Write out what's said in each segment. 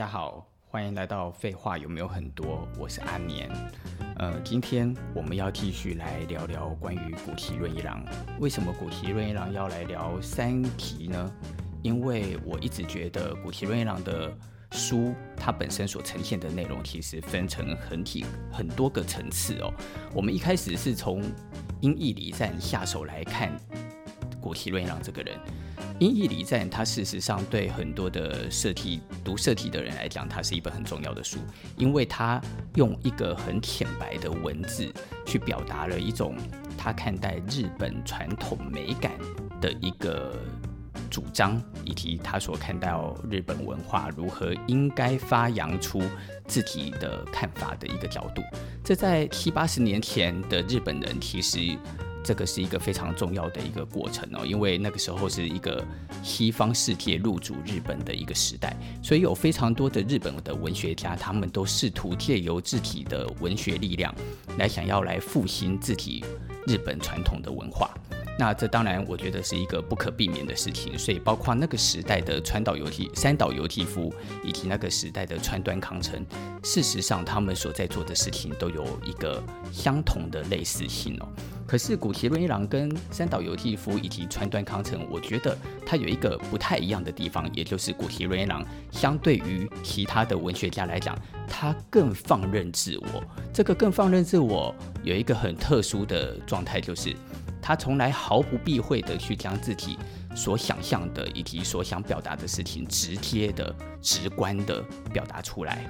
大家好，欢迎来到废话有没有很多？我是阿年。呃，今天我们要继续来聊聊关于谷崎润一郎。为什么谷崎润一郎要来聊三体呢？因为我一直觉得谷崎润一郎的书，它本身所呈现的内容其实分成很体很多个层次哦。我们一开始是从阴翳礼赞下手来看谷崎润一郎这个人。阴翳礼赞，它事实上对很多的社体读社体的人来讲，它是一本很重要的书，因为它用一个很浅白的文字去表达了一种他看待日本传统美感的一个主张，以及他所看到日本文化如何应该发扬出自己的看法的一个角度。这在七八十年前的日本人其实。这个是一个非常重要的一个过程哦，因为那个时候是一个西方世界入主日本的一个时代，所以有非常多的日本的文学家，他们都试图借由自己的文学力量，来想要来复兴自己日本传统的文化。那这当然，我觉得是一个不可避免的事情。所以，包括那个时代的川岛由纪三岛由纪夫，以及那个时代的川端康成，事实上，他们所在做的事情都有一个相同的类似性哦。可是，谷崎润一郎跟三岛由纪夫以及川端康成，我觉得他有一个不太一样的地方，也就是谷崎润一郎相对于其他的文学家来讲，他更放任自我。这个更放任自我有一个很特殊的状态，就是。他从来毫不避讳地去将自己所想象的以及所想表达的事情，直接的、直观的表达出来。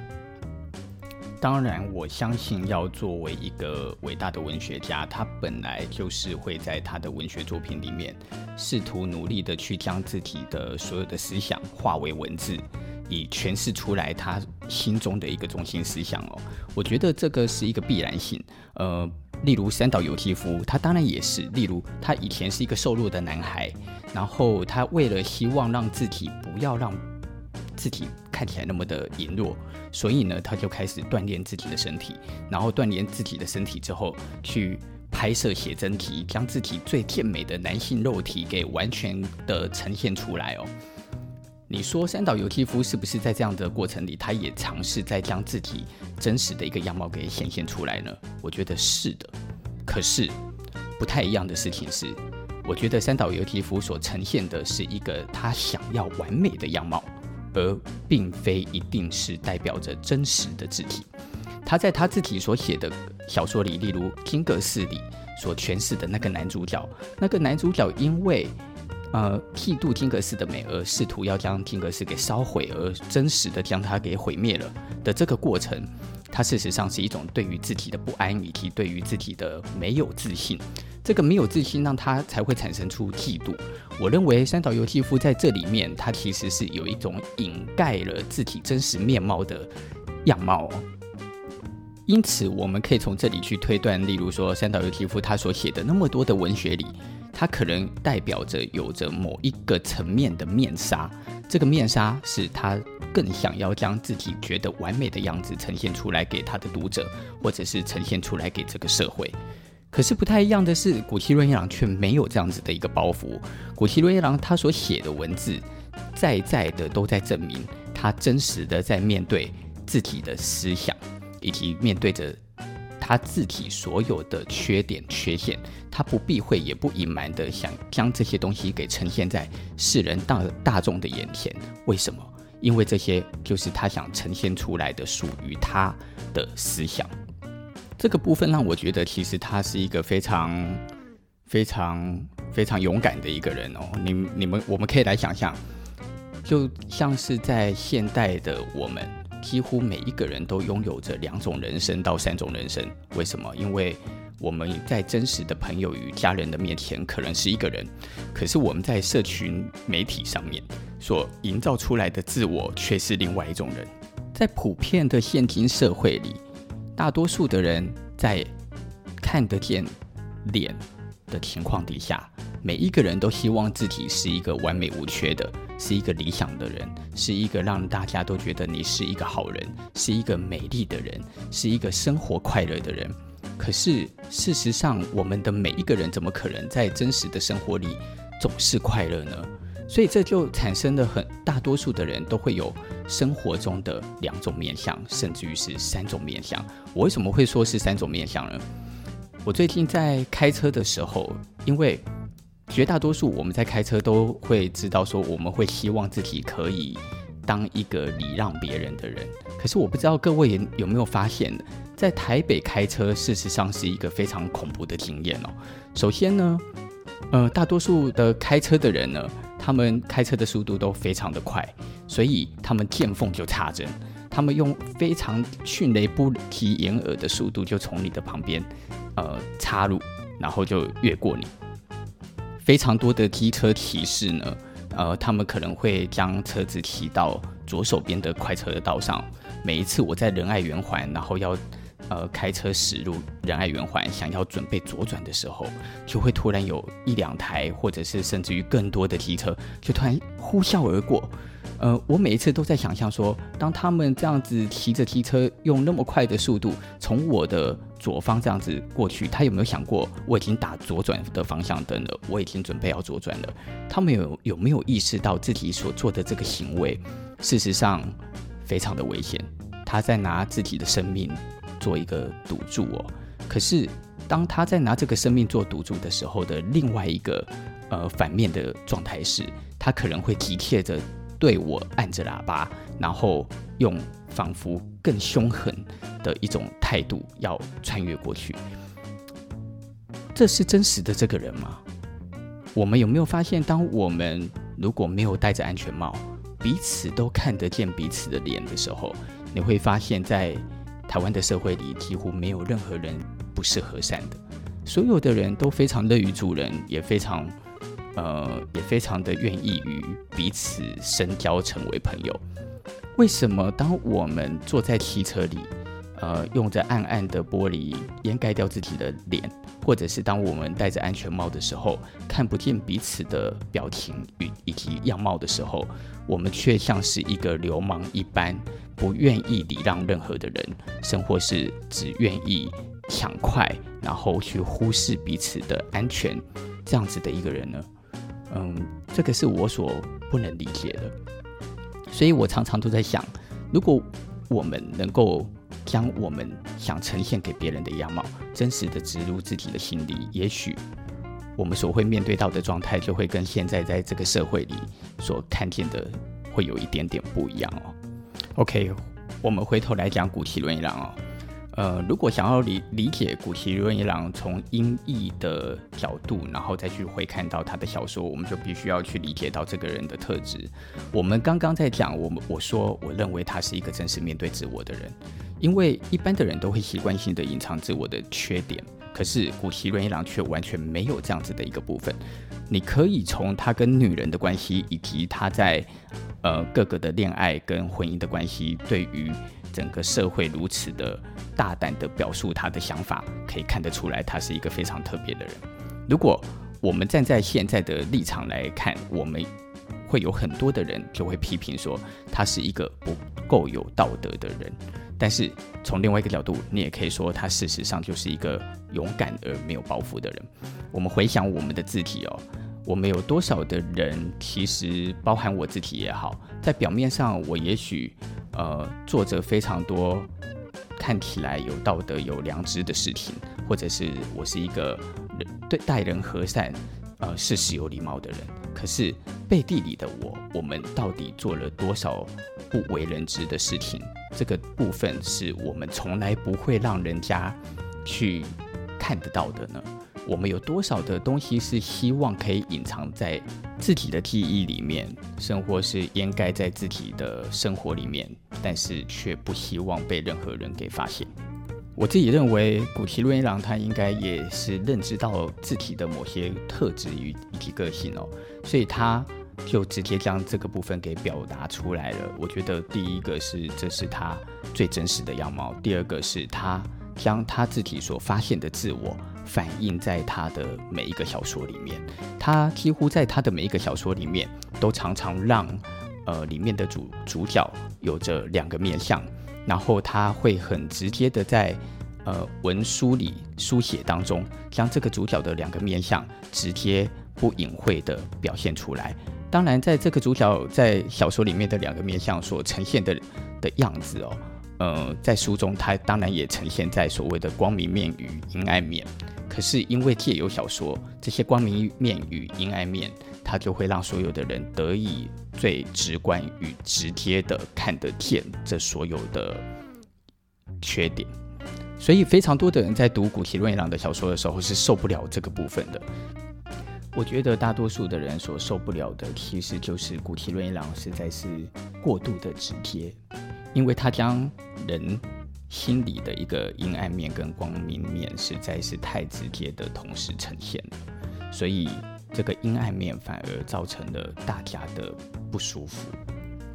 当然，我相信要作为一个伟大的文学家，他本来就是会在他的文学作品里面，试图努力的去将自己的所有的思想化为文字，以诠释出来他心中的一个中心思想哦。我觉得这个是一个必然性，呃。例如三岛由纪夫，他当然也是。例如，他以前是一个瘦弱的男孩，然后他为了希望让自己不要让自己看起来那么的羸弱，所以呢，他就开始锻炼自己的身体，然后锻炼自己的身体之后，去拍摄写真集，将自己最健美的男性肉体给完全的呈现出来哦。你说三岛由纪夫是不是在这样的过程里，他也尝试在将自己真实的一个样貌给显现出来呢？我觉得是的。可是不太一样的事情是，我觉得三岛由纪夫所呈现的是一个他想要完美的样貌，而并非一定是代表着真实的字体。他在他自己所写的小说里，例如《金阁寺》里所诠释的那个男主角，那个男主角因为。呃，嫉妒金阁寺的美，而试图要将金阁寺给烧毁，而真实的将它给毁灭了的这个过程，它事实上是一种对于自己的不安，以及对于自己的没有自信。这个没有自信，让他才会产生出嫉妒。我认为三岛由纪夫在这里面，他其实是有一种掩盖了自己真实面貌的样貌哦。因此，我们可以从这里去推断，例如说三岛由纪夫他所写的那么多的文学里。他可能代表着有着某一个层面的面纱，这个面纱是他更想要将自己觉得完美的样子呈现出来给他的读者，或者是呈现出来给这个社会。可是不太一样的是，谷崎润一郎却没有这样子的一个包袱。谷崎润一郎他所写的文字，在在的都在证明他真实的在面对自己的思想，以及面对着。他自己所有的缺点、缺陷，他不避讳也不隐瞒的想将这些东西给呈现在世人大大众的眼前。为什么？因为这些就是他想呈现出来的属于他的思想。这个部分让我觉得，其实他是一个非常、非常、非常勇敢的一个人哦。你、你们，我们可以来想象，就像是在现代的我们。几乎每一个人都拥有着两种人生到三种人生，为什么？因为我们在真实的朋友与家人的面前可能是一个人，可是我们在社群媒体上面所营造出来的自我却是另外一种人。在普遍的现今社会里，大多数的人在看得见脸的情况底下，每一个人都希望自己是一个完美无缺的，是一个理想的人，是一个让大家都觉得你是一个好人，是一个美丽的人，是一个生活快乐的人。可是事实上，我们的每一个人怎么可能在真实的生活里总是快乐呢？所以这就产生了很大多数的人都会有生活中的两种面相，甚至于是三种面相。我为什么会说是三种面相呢？我最近在开车的时候，因为绝大多数我们在开车都会知道说，我们会希望自己可以当一个礼让别人的人。可是我不知道各位有没有发现，在台北开车事实上是一个非常恐怖的经验哦。首先呢，呃，大多数的开车的人呢，他们开车的速度都非常的快，所以他们见缝就插针，他们用非常迅雷不及掩耳的速度就从你的旁边，呃，插入，然后就越过你。非常多的机车骑士呢，呃，他们可能会将车子骑到左手边的快车道上。每一次我在仁爱圆环，然后要。呃，开车驶入仁爱圆环，想要准备左转的时候，就会突然有一两台，或者是甚至于更多的机车，就突然呼啸而过。呃，我每一次都在想象说，当他们这样子骑着机车，用那么快的速度从我的左方这样子过去，他有没有想过，我已经打左转的方向灯了，我已经准备要左转了？他们有有没有意识到自己所做的这个行为，事实上非常的危险？他在拿自己的生命。做一个赌注哦，可是当他在拿这个生命做赌注的时候的另外一个呃反面的状态是，他可能会急切着对我按着喇叭，然后用仿佛更凶狠的一种态度要穿越过去。这是真实的这个人吗？我们有没有发现，当我们如果没有戴着安全帽，彼此都看得见彼此的脸的时候，你会发现在。台湾的社会里几乎没有任何人不是和善的，所有的人都非常乐于助人，也非常，呃，也非常的愿意与彼此深交，成为朋友。为什么当我们坐在汽车里，呃，用着暗暗的玻璃掩盖掉自己的脸，或者是当我们戴着安全帽的时候，看不见彼此的表情与以及样貌的时候，我们却像是一个流氓一般？不愿意礼让任何的人，甚或是只愿意抢快，然后去忽视彼此的安全，这样子的一个人呢？嗯，这个是我所不能理解的。所以我常常都在想，如果我们能够将我们想呈现给别人的样貌，真实的植入自己的心里，也许我们所会面对到的状态，就会跟现在在这个社会里所看见的，会有一点点不一样哦。OK，我们回头来讲古奇伦一郎哦。呃，如果想要理理解古奇润一郎从音译的角度，然后再去回看到他的小说，我们就必须要去理解到这个人的特质。我们刚刚在讲，我们我说我认为他是一个真实面对自我的人，因为一般的人都会习惯性的隐藏自我的缺点，可是古希润一郎却完全没有这样子的一个部分。你可以从他跟女人的关系，以及他在。呃，各个的恋爱跟婚姻的关系，对于整个社会如此的大胆的表述他的想法，可以看得出来，他是一个非常特别的人。如果我们站在现在的立场来看，我们会有很多的人就会批评说他是一个不够有道德的人。但是从另外一个角度，你也可以说他事实上就是一个勇敢而没有包袱的人。我们回想我们的字体哦。我们有多少的人，其实包含我自己也好，在表面上我也许呃做着非常多看起来有道德、有良知的事情，或者是我是一个对待人和善、呃事事有礼貌的人。可是背地里的我，我们到底做了多少不为人知的事情？这个部分是我们从来不会让人家去看得到的呢？我们有多少的东西是希望可以隐藏在自己的记忆里面，甚或是掩盖在自己的生活里面，但是却不希望被任何人给发现。我自己认为，谷崎润一郎他应该也是认知到自己的某些特质与以及个性哦，所以他就直接将这个部分给表达出来了。我觉得第一个是这是他最真实的样貌，第二个是他将他自己所发现的自我。反映在他的每一个小说里面，他几乎在他的每一个小说里面，都常常让呃里面的主主角有着两个面相，然后他会很直接的在呃文书里书写当中，将这个主角的两个面相直接不隐晦的表现出来，当然，在这个主角在小说里面的两个面相所呈现的的样子哦，呃，在书中它当然也呈现在所谓的光明面与阴暗面。可是因为借由小说这些光明面与阴暗面，它就会让所有的人得以最直观与直接的看得见这所有的缺点。所以非常多的人在读谷崎润一郎的小说的时候是受不了这个部分的。我觉得大多数的人所受不了的，其实就是谷崎润一郎实在是过度的直接，因为他将人心里的一个阴暗面跟光明面实在是太直接的同时呈现了，所以这个阴暗面反而造成了大家的不舒服。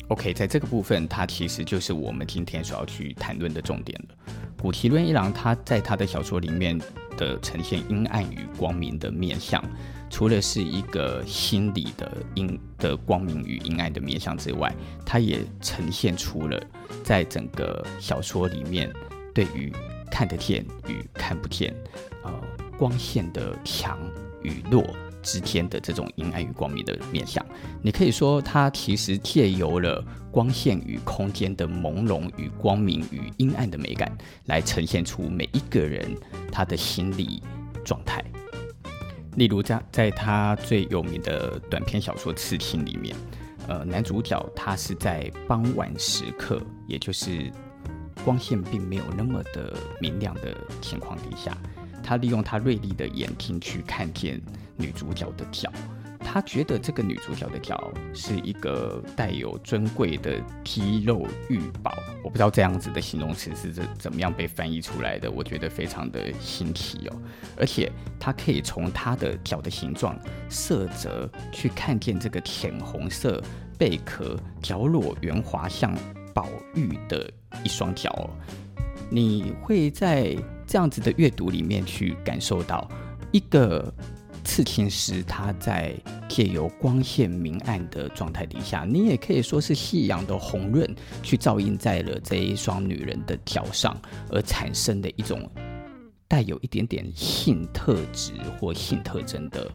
OK，在这个部分，它其实就是我们今天所要去谈论的重点了。谷崎润一郎他在他的小说里面的呈现阴暗与光明的面相。除了是一个心理的阴的光明与阴暗的面相之外，它也呈现出了在整个小说里面对于看得见与看不见，呃，光线的强与弱之间的这种阴暗与光明的面向。你可以说，它其实借由了光线与空间的朦胧与光明与阴暗的美感，来呈现出每一个人他的心理状态。例如在在他最有名的短篇小说《刺青》里面，呃，男主角他是在傍晚时刻，也就是光线并没有那么的明亮的情况底下，他利用他锐利的眼睛去看见女主角的脚。他觉得这个女主角的脚是一个带有尊贵的肌肉玉宝，我不知道这样子的形容词是怎怎么样被翻译出来的，我觉得非常的新奇哦。而且他可以从她的脚的形状、色泽去看见这个浅红色贝壳、脚裸圆滑像宝玉的一双脚哦。你会在这样子的阅读里面去感受到一个。刺青师他在借由光线明暗的状态底下，你也可以说是夕阳的红润去照映在了这一双女人的脚上，而产生的一种带有一点点性特质或性特征的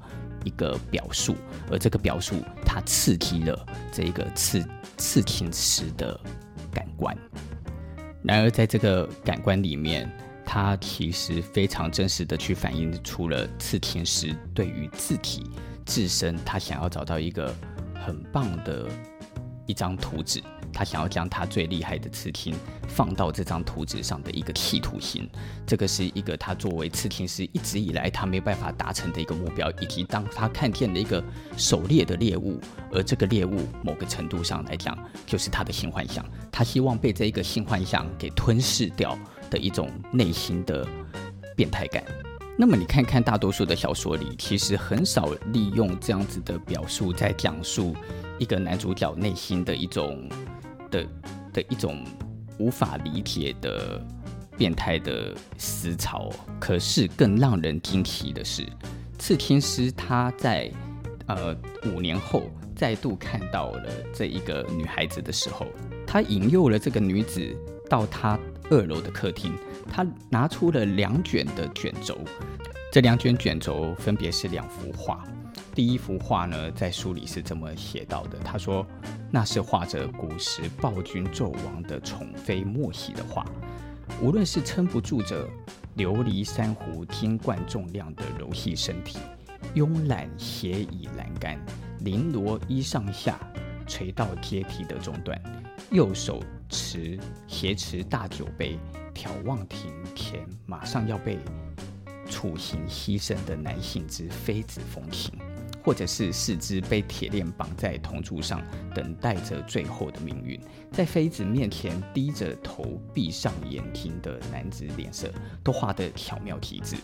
一个表述，而这个表述它刺激了这个刺刺青师的感官。然而在这个感官里面。它其实非常真实的去反映出了刺青师对于自己自身，他想要找到一个很棒的一张图纸，他想要将他最厉害的刺青放到这张图纸上的一个企图心。这个是一个他作为刺青师一直以来他没有办法达成的一个目标，以及当他看见了一个狩猎的猎物，而这个猎物某个程度上来讲就是他的性幻想，他希望被这一个性幻想给吞噬掉。的一种内心的变态感。那么你看看大多数的小说里，其实很少利用这样子的表述，在讲述一个男主角内心的一种的的一种无法理解的变态的思潮。可是更让人惊奇的是，刺青师他在呃五年后再度看到了这一个女孩子的时候，他引诱了这个女子到他。二楼的客厅，他拿出了两卷的卷轴，这两卷卷轴分别是两幅画。第一幅画呢，在书里是这么写到的：他说，那是画着古时暴君纣王的宠妃莫喜的画，无论是撑不住着琉璃珊瑚金冠重量的柔细身体，慵懒斜倚栏杆，绫罗衣上下垂到阶梯的中段，右手。持挟持大酒杯，眺望庭前马上要被处刑牺牲的男性之妃子风情，或者是四肢被铁链绑在铜柱上，等待着最后的命运，在妃子面前低着头、闭上眼睛的男子脸色，都画得巧妙极致。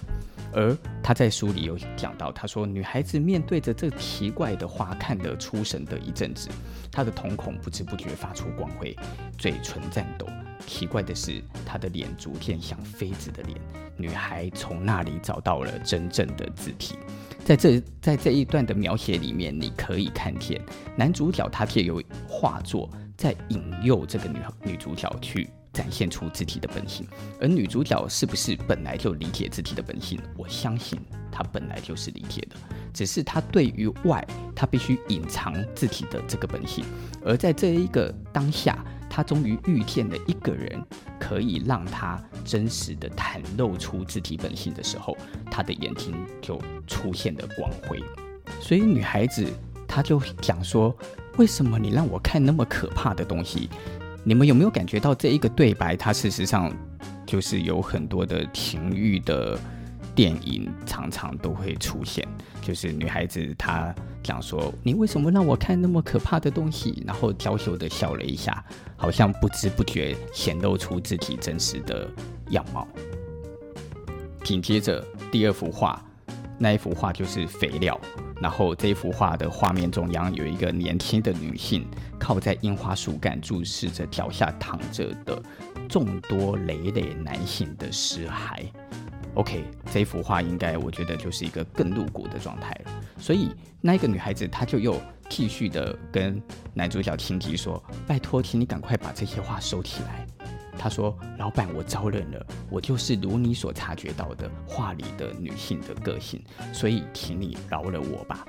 而他在书里有讲到，他说女孩子面对着这奇怪的画，看得出神的一阵子，她的瞳孔不知不觉发出光辉，嘴唇颤抖。奇怪的是，她的脸逐渐像妃子的脸。女孩从那里找到了真正的字体。在这在这一段的描写里面，你可以看见男主角他借由画作在引诱这个女女主角去展现出自己的本性。而女主角是不是本来就理解自己的本性？我相信她本来就是理解的，只是她对于外，她必须隐藏自己的这个本性。而在这一个当下，他终于遇见了一个人，可以让他真实的袒露出自己本性的时候，他的眼睛就出现了光辉。所以女孩子她就讲说：“为什么你让我看那么可怕的东西？”你们有没有感觉到这一个对白？它事实上就是有很多的情欲的电影常常都会出现。就是女孩子她讲说：“你为什么让我看那么可怕的东西？”然后娇羞的笑了一下，好像不知不觉显露出自己真实的样貌。紧接着第二幅画，那一幅画就是肥料。然后这幅画的画面中央有一个年轻的女性，靠在樱花树干，注视着脚下躺着的众多累累男性的尸骸。OK，这幅画应该我觉得就是一个更露骨的状态了。所以那一个女孩子，她就又继续的跟男主角情敌说：“拜托，请你赶快把这些画收起来。”他说：“老板，我招认了，我就是如你所察觉到的画里的女性的个性，所以请你饶了我吧。”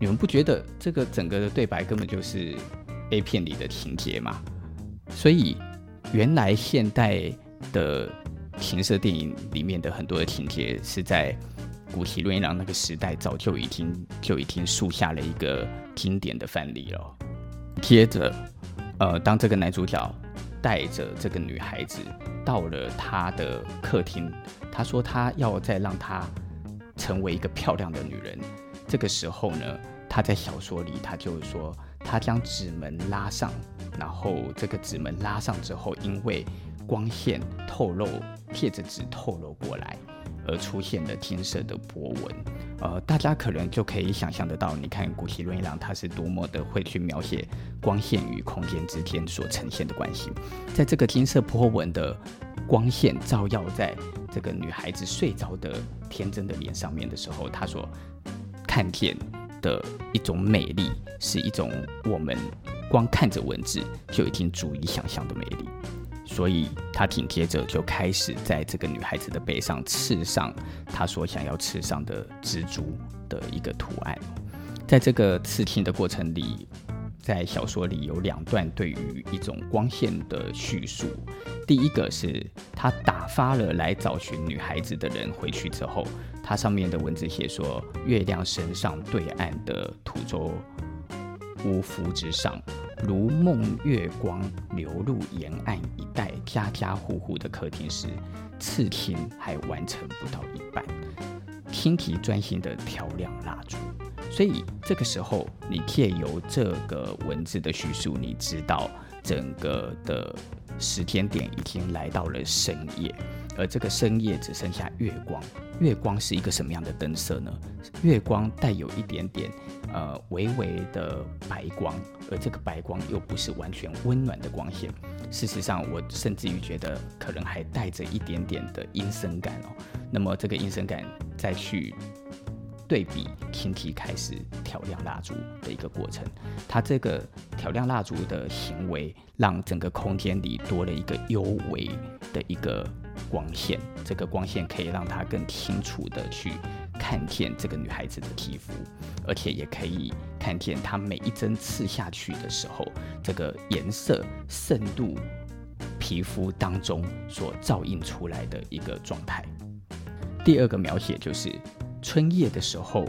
你们不觉得这个整个的对白根本就是 A 片里的情节吗？所以原来现代的情色电影里面的很多的情节是在谷崎润一郎那个时代早就已经就已经树下了一个经典的范例了。接着，呃，当这个男主角。带着这个女孩子到了他的客厅，他说他要再让她成为一个漂亮的女人。这个时候呢，他在小说里他就说，他将纸门拉上，然后这个纸门拉上之后，因为光线透露，借着纸透露过来。而出现的金色的波纹，呃，大家可能就可以想象得到，你看谷崎润一郎他是多么的会去描写光线与空间之间所呈现的关系。在这个金色波纹的光线照耀在这个女孩子睡着的天真的脸上面的时候，他所看见的一种美丽，是一种我们光看着文字就已经足以想象的美丽。所以他紧接着就开始在这个女孩子的背上刺上他所想要刺上的蜘蛛的一个图案。在这个刺青的过程里，在小说里有两段对于一种光线的叙述。第一个是他打发了来找寻女孩子的人回去之后，他上面的文字写说：“月亮身上对岸的土州屋夫之上。”如梦月光流入沿岸一带家家户户的客厅时，刺青还完成不到一半。青提专心的调亮蜡烛，所以这个时候，你借由这个文字的叙述，你知道整个的时间点已经来到了深夜。而这个深夜只剩下月光，月光是一个什么样的灯色呢？月光带有一点点呃微微的白光，而这个白光又不是完全温暖的光线。事实上，我甚至于觉得可能还带着一点点的阴森感哦。那么这个阴森感再去对比 Kinky 开始挑亮蜡烛的一个过程，它这个挑亮蜡烛的行为，让整个空间里多了一个幽微的一个。光线，这个光线可以让它更清楚地去看见这个女孩子的皮肤，而且也可以看见她每一针刺下去的时候，这个颜色渗入皮肤当中所照映出来的一个状态。第二个描写就是春夜的时候，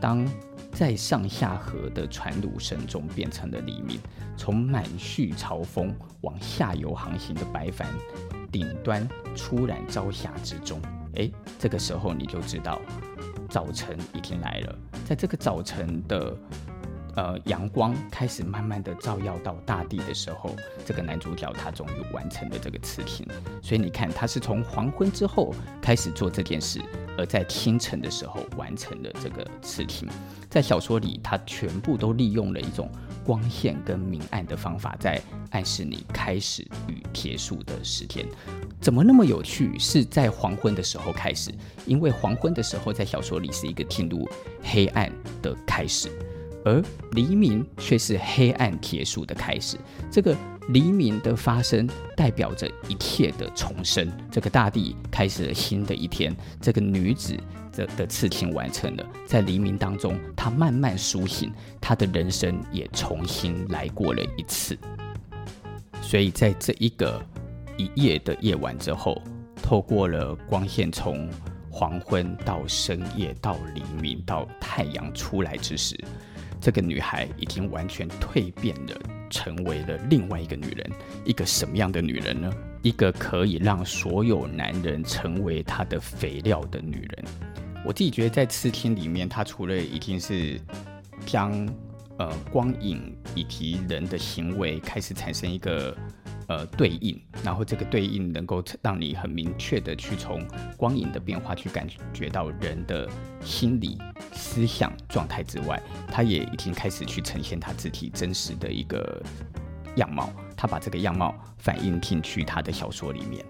当在上下河的船橹声中变成了黎明，从满蓄潮风往下游航行的白帆。顶端初染朝霞之中，诶，这个时候你就知道早晨已经来了。在这个早晨的呃阳光开始慢慢的照耀到大地的时候，这个男主角他终于完成了这个刺青。所以你看，他是从黄昏之后开始做这件事，而在清晨的时候完成了这个刺青。在小说里，他全部都利用了一种。光线跟明暗的方法，在暗示你开始与结束的时间，怎么那么有趣？是在黄昏的时候开始，因为黄昏的时候在小说里是一个进入黑暗的开始，而黎明却是黑暗结束的开始。这个黎明的发生代表着一切的重生，这个大地开始了新的一天。这个女子的的刺青完成了，在黎明当中，她慢慢苏醒，她的人生也重新来过了一次。所以在这一个一夜的夜晚之后，透过了光线从黄昏到深夜到黎明到太阳出来之时，这个女孩已经完全蜕变了。成为了另外一个女人，一个什么样的女人呢？一个可以让所有男人成为她的肥料的女人。我自己觉得，在刺青里面，她除了已经是将呃光影以及人的行为开始产生一个。呃，对应，然后这个对应能够让你很明确的去从光影的变化去感觉到人的心理思想状态之外，他也已经开始去呈现他自己真实的一个样貌，他把这个样貌反映进去他的小说里面。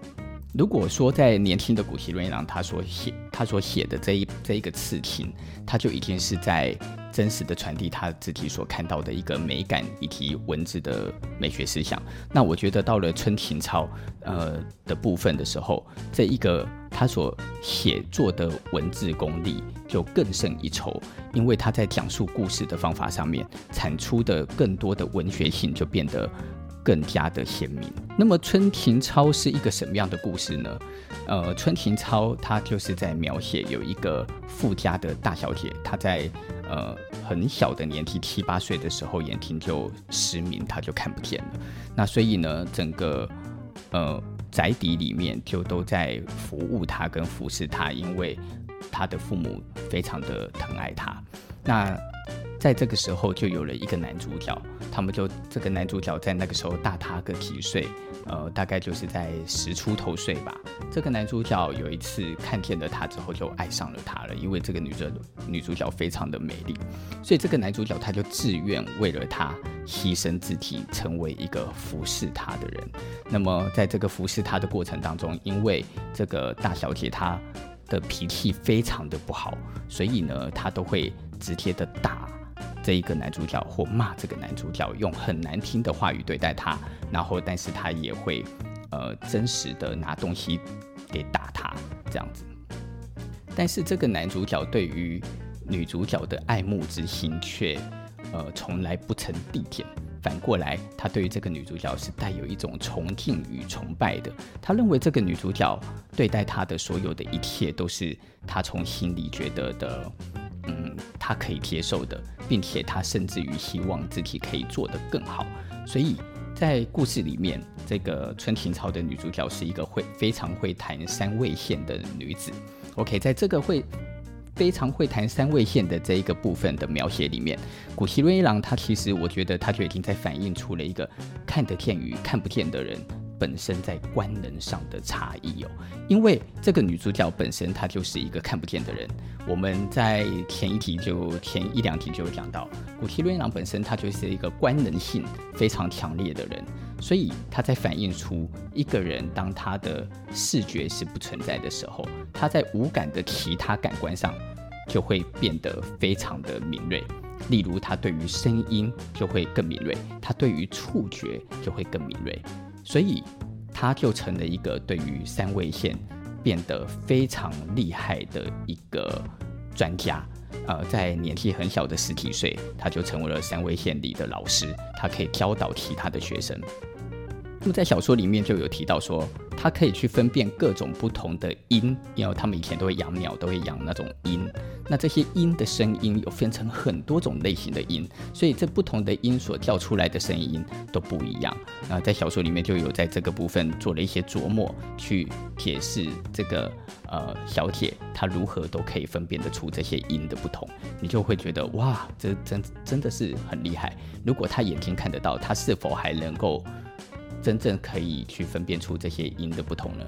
如果说在年轻的谷崎润一郎他所写他所写的这一这一个刺青，他就已经是在。真实的传递他自己所看到的一个美感以及文字的美学思想。那我觉得到了春庭超呃的部分的时候，这一个他所写作的文字功力就更胜一筹，因为他在讲述故事的方法上面产出的更多的文学性就变得更加的鲜明。那么春庭超是一个什么样的故事呢？呃，春庭超他就是在描写有一个富家的大小姐，她在。呃，很小的年纪，七八岁的时候，眼睛就失明，他就看不见了。那所以呢，整个呃宅邸里面就都在服务他跟服侍他，因为他的父母非常的疼爱他。那在这个时候，就有了一个男主角，他们就这个男主角在那个时候大他个几岁。呃，大概就是在十出头岁吧。这个男主角有一次看见了她之后，就爱上了她了。因为这个女的女主角非常的美丽，所以这个男主角他就自愿为了她牺牲自己，成为一个服侍她的人。那么在这个服侍她的过程当中，因为这个大小姐她的脾气非常的不好，所以呢，她都会直接的打。这一个男主角或骂这个男主角，用很难听的话语对待他，然后但是他也会，呃，真实的拿东西给打他这样子。但是这个男主角对于女主角的爱慕之心却，呃，从来不曾递减。反过来，他对于这个女主角是带有一种崇敬与崇拜的。他认为这个女主角对待他的所有的一切，都是他从心里觉得的。嗯，他可以接受的，并且他甚至于希望自己可以做得更好。所以在故事里面，这个春田超的女主角是一个会非常会弹三味线的女子。OK，在这个会非常会弹三味线的这一个部分的描写里面，古希瑞一郎他其实我觉得他就已经在反映出了一个看得见与看不见的人。本身在官能上的差异哦，因为这个女主角本身她就是一个看不见的人。我们在前一题就前一两题就有讲到，谷崎润一郎本身他就是一个官能性非常强烈的人，所以他在反映出一个人当他的视觉是不存在的时候，他在五感的其他感官上就会变得非常的敏锐。例如，他对于声音就会更敏锐，他对于触觉就会更敏锐。所以，他就成了一个对于三味线变得非常厉害的一个专家。呃，在年纪很小的十几岁，他就成为了三味线里的老师，他可以教导其他的学生。那么在小说里面就有提到说，他可以去分辨各种不同的音，因为他们以前都会养鸟，都会养那种音。那这些音的声音有分成很多种类型的音，所以这不同的音所叫出来的声音都不一样。那在小说里面就有在这个部分做了一些琢磨，去解释这个呃小姐她如何都可以分辨得出这些音的不同。你就会觉得哇，这真真的是很厉害。如果她眼睛看得到，她是否还能够？真正可以去分辨出这些音的不同呢？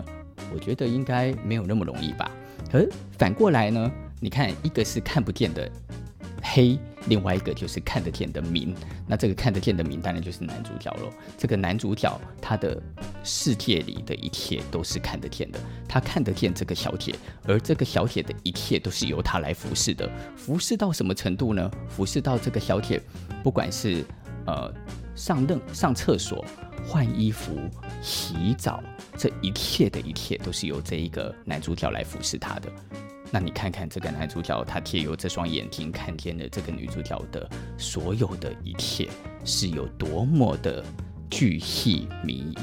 我觉得应该没有那么容易吧。可是反过来呢？你看，一个是看不见的黑，另外一个就是看得见的明。那这个看得见的明，当然就是男主角喽。这个男主角他的世界里的一切都是看得见的，他看得见这个小姐，而这个小姐的一切都是由他来服侍的。服侍到什么程度呢？服侍到这个小姐，不管是呃。上任上厕所，换衣服、洗澡，这一切的一切都是由这一个男主角来服侍她的。那你看看这个男主角，他借由这双眼睛看见了这个女主角的所有的一切，是有多么的巨细靡遗。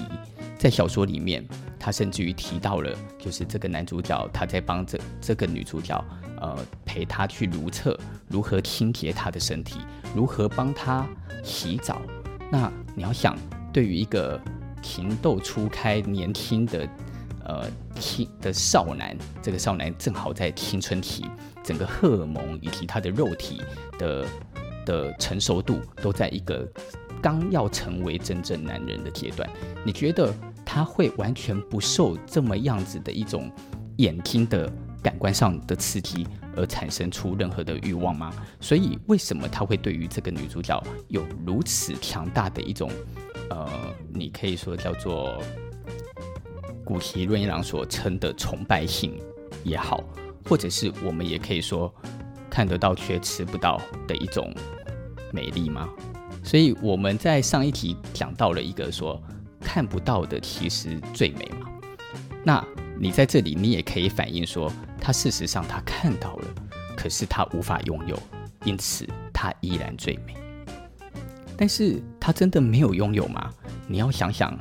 在小说里面，他甚至于提到了，就是这个男主角他在帮这这个女主角，呃，陪她去如厕，如何清洁她的身体，如何帮她洗澡。那你要想，对于一个情窦初开、年轻的。呃，青的少男，这个少男正好在青春期，整个荷尔蒙以及他的肉体的的成熟度都在一个刚要成为真正男人的阶段。你觉得他会完全不受这么样子的一种眼睛的感官上的刺激而产生出任何的欲望吗？所以，为什么他会对于这个女主角有如此强大的一种呃，你可以说叫做。古奇润一郎所称的崇拜性也好，或者是我们也可以说看得到却吃不到的一种美丽吗？所以我们在上一题讲到了一个说看不到的其实最美嘛。那你在这里你也可以反映说，他事实上他看到了，可是他无法拥有，因此他依然最美。但是他真的没有拥有吗？你要想想。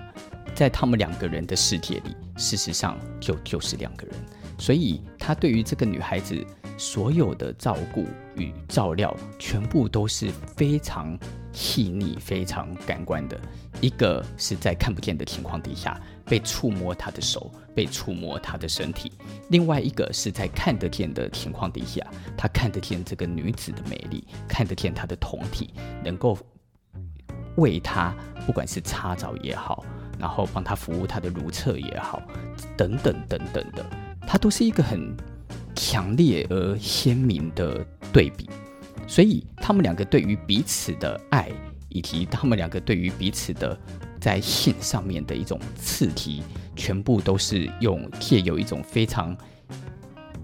在他们两个人的世界里，事实上就就是两个人，所以他对于这个女孩子所有的照顾与照料，全部都是非常细腻、非常感官的。一个是在看不见的情况底下被触摸她的手，被触摸她的身体；另外一个是在看得见的情况底下，他看得见这个女子的美丽，看得见她的胴体，能够为他，不管是擦澡也好。然后帮他服务他的如厕也好，等等等等的，他都是一个很强烈而鲜明的对比。所以他们两个对于彼此的爱，以及他们两个对于彼此的在性上面的一种刺激，全部都是用借由一种非常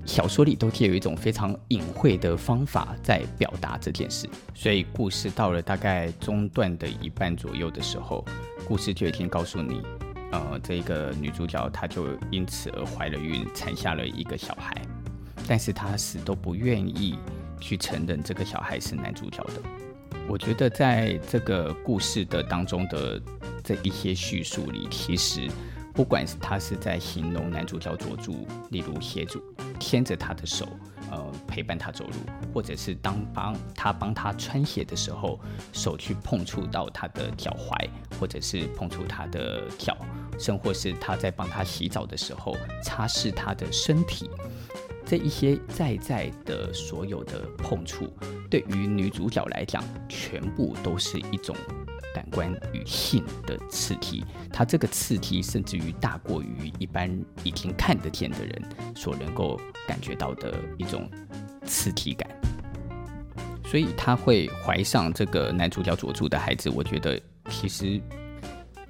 小说里都借有一种非常隐晦的方法在表达这件事。所以故事到了大概中段的一半左右的时候。故事就已经告诉你，呃，这个女主角她就因此而怀了孕，产下了一个小孩，但是她死都不愿意去承认这个小孩是男主角的。我觉得在这个故事的当中的这一些叙述里，其实不管是他是在形容男主角佐助，例如协助牵着他的手。呃，陪伴他走路，或者是当帮他帮他穿鞋的时候，手去碰触到他的脚踝，或者是碰触他的脚，甚或是他在帮他洗澡的时候，擦拭他的身体，这一些在在的所有的碰触，对于女主角来讲，全部都是一种。感官与性的刺激，它这个刺激甚至于大过于一般已经看得见的人所能够感觉到的一种刺激感，所以他会怀上这个男主角佐助的孩子，我觉得其实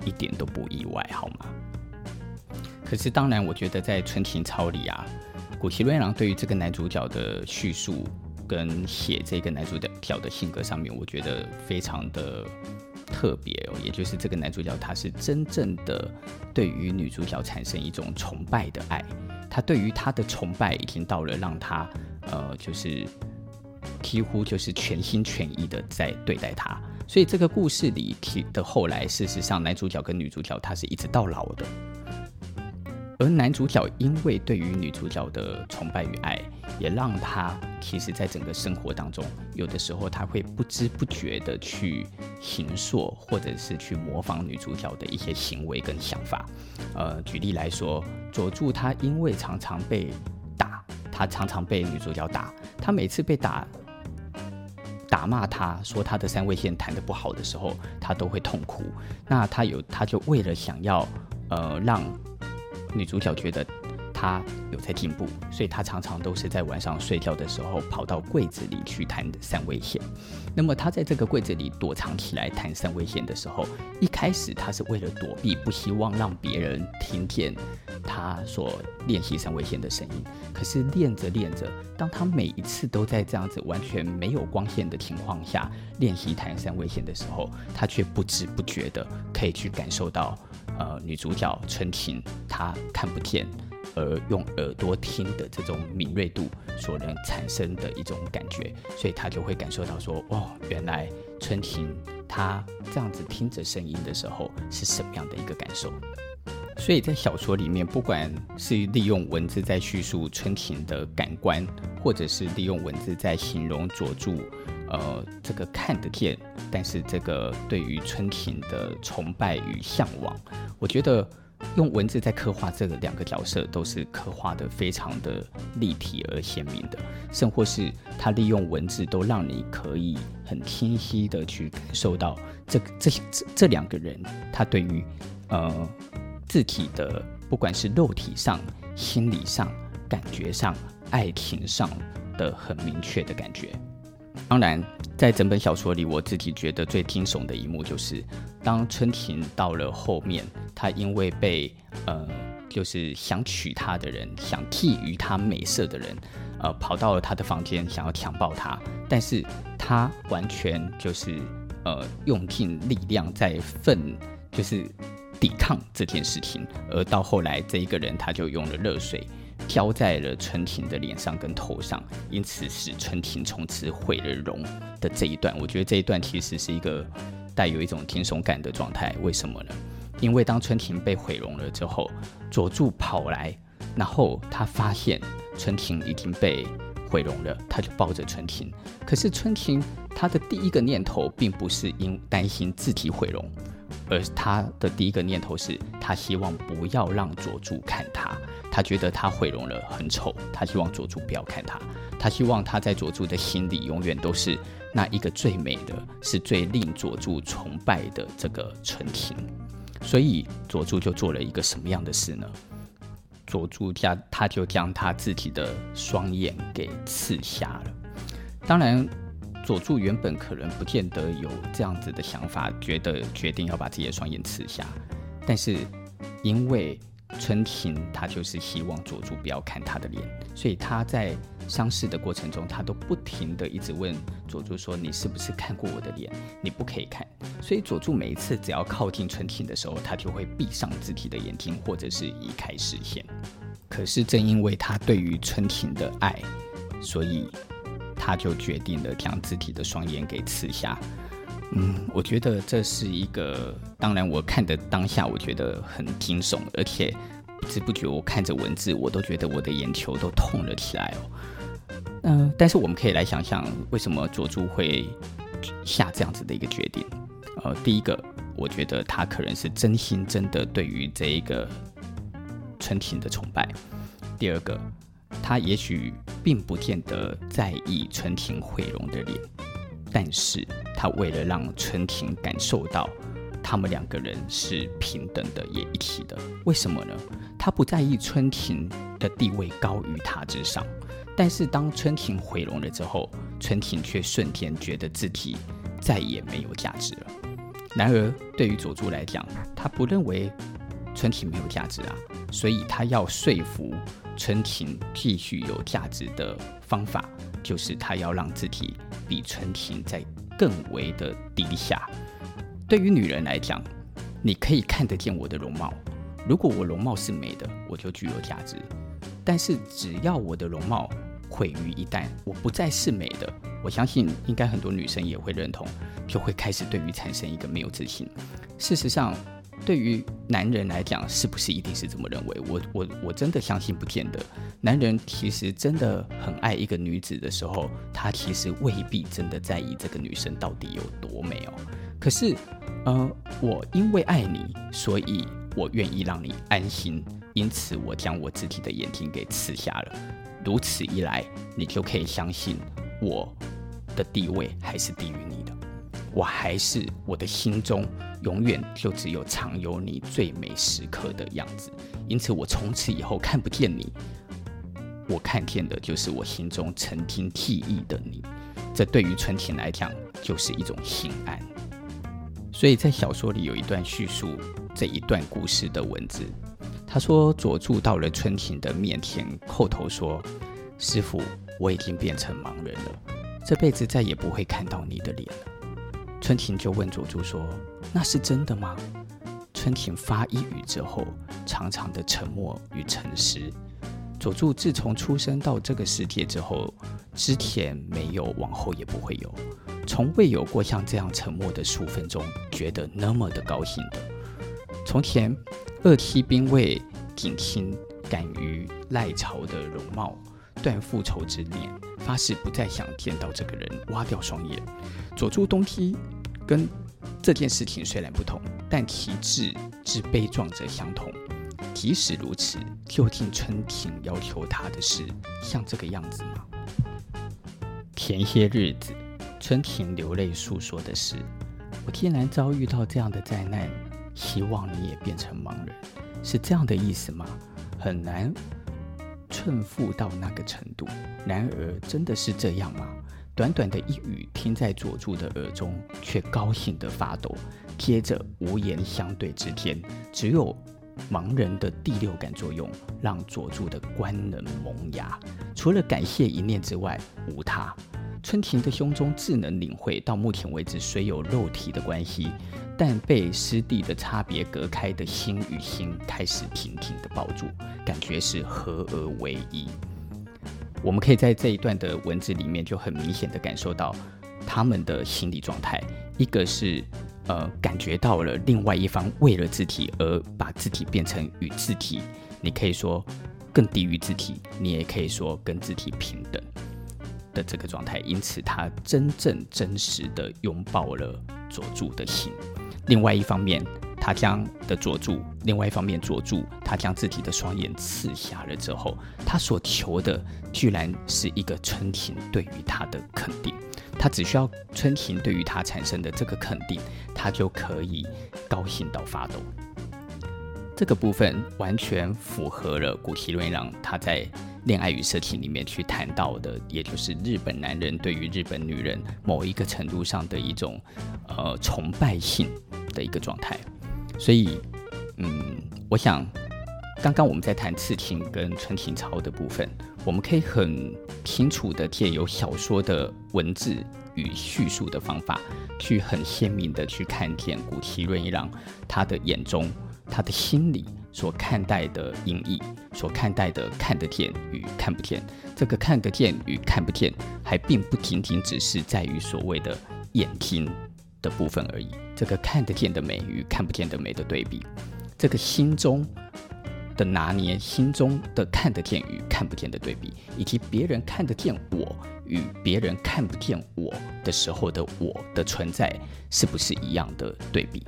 一点都不意外，好吗？可是当然，我觉得在《纯情操》里啊，谷崎润一郎对于这个男主角的叙述跟写这个男主角的性格上面，我觉得非常的。特别哦，也就是这个男主角，他是真正的对于女主角产生一种崇拜的爱，他对于她的崇拜已经到了让他呃，就是几乎就是全心全意的在对待她。所以这个故事里提的后来，事实上男主角跟女主角他是一直到老的。而男主角因为对于女主角的崇拜与爱，也让他其实在整个生活当中，有的时候他会不知不觉的去行塑或者是去模仿女主角的一些行为跟想法。呃，举例来说，佐助他因为常常被打，他常常被女主角打，他每次被打打骂他说他的三味线弹得不好的时候，他都会痛哭。那他有他就为了想要呃让。女主角觉得他有在进步，所以他常常都是在晚上睡觉的时候跑到柜子里去弹三味线。那么他在这个柜子里躲藏起来弹三味线的时候，一开始他是为了躲避，不希望让别人听见他所练习三味线的声音。可是练着练着，当他每一次都在这样子完全没有光线的情况下练习弹三味线的时候，他却不知不觉的可以去感受到，呃，女主角春婷她看不见。而用耳朵听的这种敏锐度所能产生的一种感觉，所以他就会感受到说：哦，原来春婷她这样子听着声音的时候是什么样的一个感受。所以在小说里面，不管是利用文字在叙述春婷的感官，或者是利用文字在形容佐助，呃，这个看得见，但是这个对于春婷的崇拜与向往，我觉得。用文字在刻画这个两个角色，都是刻画得非常的立体而鲜明的，甚或是他利用文字都让你可以很清晰的去感受到这这这这两个人他对于呃字体的不管是肉体上、心理上、感觉上、爱情上的很明确的感觉。当然，在整本小说里，我自己觉得最惊悚的一幕就是，当春婷到了后面，她因为被呃，就是想娶她的人，想觊觎她美色的人，呃，跑到了她的房间，想要强暴她，但是她完全就是呃，用尽力量在奋，就是抵抗这件事情，而到后来，这一个人他就用了热水。浇在了春婷的脸上跟头上，因此使春婷从此毁了容的这一段，我觉得这一段其实是一个带有一种惊悚感的状态。为什么呢？因为当春婷被毁容了之后，佐助跑来，然后他发现春婷已经被毁容了，他就抱着春婷。可是春婷他的第一个念头并不是因担心自己毁容，而他的第一个念头是他希望不要让佐助看他。他觉得他毁容了很丑，他希望佐助不要看他，他希望他在佐助的心里永远都是那一个最美的，是最令佐助崇拜的这个春婷。所以佐助就做了一个什么样的事呢？佐助将他就将他自己的双眼给刺瞎了。当然，佐助原本可能不见得有这样子的想法，觉得决定要把自己的双眼刺瞎，但是因为。春庭，他就是希望佐助不要看他的脸，所以他在相识的过程中，他都不停地一直问佐助说：“你是不是看过我的脸？你不可以看。”所以佐助每一次只要靠近春庭的时候，他就会闭上自己的眼睛，或者是移开视线。可是正因为他对于春庭的爱，所以他就决定了将自己的双眼给刺瞎。嗯，我觉得这是一个，当然我看的当下，我觉得很惊悚，而且不知不觉我看着文字，我都觉得我的眼球都痛了起来哦。嗯、但是我们可以来想想，为什么佐助会下这样子的一个决定？呃，第一个，我觉得他可能是真心真的对于这一个春婷的崇拜；第二个，他也许并不见得在意春婷毁容的脸。但是他为了让春婷感受到他们两个人是平等的，也一体的，为什么呢？他不在意春婷的地位高于他之上，但是当春婷毁容了之后，春婷却瞬间觉得自己再也没有价值了。然而对于佐助来讲，他不认为春婷没有价值啊，所以他要说服春婷继续有价值的方法，就是他要让自己。比春婷在更为的低下。对于女人来讲，你可以看得见我的容貌。如果我容貌是美的，我就具有价值。但是只要我的容貌毁于一旦，我不再是美的，我相信应该很多女生也会认同，就会开始对于产生一个没有自信。事实上。对于男人来讲，是不是一定是这么认为？我我我真的相信不见得。男人其实真的很爱一个女子的时候，他其实未必真的在意这个女生到底有多美哦。可是，呃，我因为爱你，所以我愿意让你安心，因此我将我自己的眼睛给刺瞎了。如此一来，你就可以相信我的地位还是低于你的，我还是我的心中。永远就只有藏有你最美时刻的样子，因此我从此以后看不见你，我看见的就是我心中曾经记忆的你。这对于春婷来讲就是一种心安。所以在小说里有一段叙述这一段故事的文字，他说佐助到了春田的面前，叩头说：“师傅，我已经变成盲人了，这辈子再也不会看到你的脸了。”春田就问佐助说：“那是真的吗？”春田发一语之后，长长的沉默与沉思。佐助自从出生到这个世界之后，之前没有，往后也不会有，从未有过像这样沉默的数分钟，觉得那么的高兴的。从前，二梯兵卫景清敢于赖朝的容貌，断复仇之念，发誓不再想见到这个人，挖掉双眼。佐助东梯跟这件事情虽然不同，但体质之悲壮则相同。即使如此，究竟春庭要求他的是像这个样子吗？前些日子，春庭流泪诉说的是：“我竟然遭遇到这样的灾难，希望你也变成盲人，是这样的意思吗？”很难寸腹到那个程度。然而，真的是这样吗？短短的一语，听在佐助的耳中，却高兴得发抖。接着，无言相对之间，只有盲人的第六感作用，让佐助的官能萌芽。除了感谢一念之外，无他。春田的胸中自能领会到，目前为止虽有肉体的关系，但被师弟的差别隔开的心与心开始紧紧的抱住，感觉是合而为一。我们可以在这一段的文字里面就很明显的感受到他们的心理状态，一个是呃感觉到了另外一方为了自体而把自己变成与自体，你可以说更低于自体，你也可以说跟自体平等的这个状态，因此他真正真实的拥抱了佐助的心。另外一方面。他将的佐助，另外一方面，佐助他将自己的双眼刺瞎了之后，他所求的居然是一个春庭对于他的肯定。他只需要春庭对于他产生的这个肯定，他就可以高兴到发抖。这个部分完全符合了谷崎润一郎他在《恋爱与色情》里面去谈到的，也就是日本男人对于日本女人某一个程度上的一种呃崇拜性的一个状态。所以，嗯，我想，刚刚我们在谈刺青跟春情操的部分，我们可以很清楚的借由小说的文字与叙述的方法，去很鲜明的去看见谷崎润一郎他的眼中，他的心里所看待的音译，所看待的看得见与看不见。这个看得见与看不见，还并不仅仅只是在于所谓的眼睛的部分而已。这个看得见的美与看不见的美的对比，这个心中的拿捏，心中的看得见与看不见的对比，以及别人看得见我与别人看不见我的时候的我的存在，是不是一样的对比？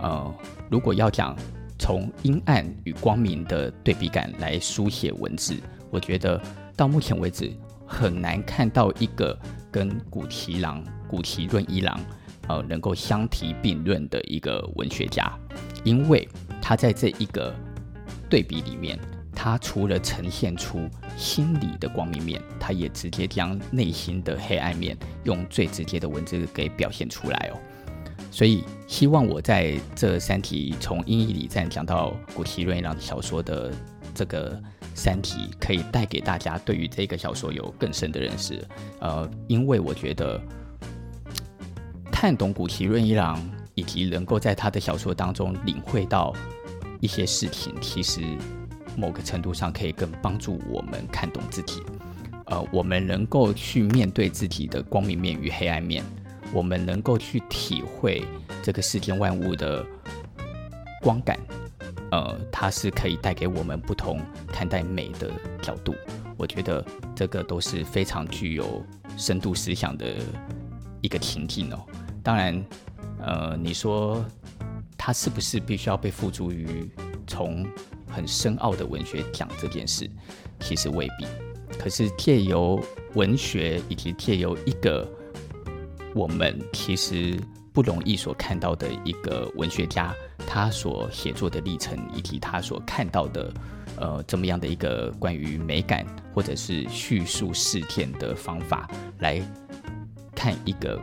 呃，如果要讲从阴暗与光明的对比感来书写文字，我觉得到目前为止很难看到一个跟谷崎郎、谷崎润一郎。呃，能够相提并论的一个文学家，因为他在这一个对比里面，他除了呈现出心理的光明面，他也直接将内心的黑暗面用最直接的文字给表现出来哦。所以，希望我在这三题从《阴翳礼赞》讲到谷崎润一郎小说的这个三题，可以带给大家对于这个小说有更深的认识。呃，因为我觉得。看懂谷崎润一郎，以及能够在他的小说当中领会到一些事情，其实某个程度上可以更帮助我们看懂自己。呃，我们能够去面对自己的光明面与黑暗面，我们能够去体会这个世间万物的光感。呃，它是可以带给我们不同看待美的角度。我觉得这个都是非常具有深度思想的一个情境哦。当然，呃，你说他是不是必须要被付诸于从很深奥的文学讲这件事？其实未必。可是借由文学，以及借由一个我们其实不容易所看到的一个文学家，他所写作的历程，以及他所看到的，呃，这么样的一个关于美感或者是叙述事件的方法，来看一个。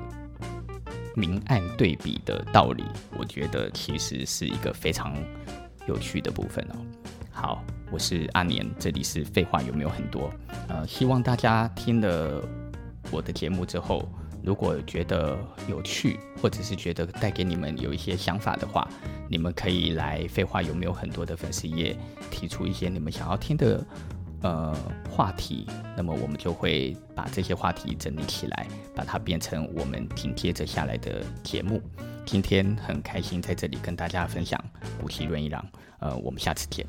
明暗对比的道理，我觉得其实是一个非常有趣的部分哦。好，我是阿年，这里是废话有没有很多？呃，希望大家听了我的节目之后，如果觉得有趣，或者是觉得带给你们有一些想法的话，你们可以来废话有没有很多的粉丝页提出一些你们想要听的呃话题，那么我们就会把这些话题整理起来，把它变成我们紧接着下来的节目。今天很开心在这里跟大家分享谷崎润一郎，呃，我们下次见。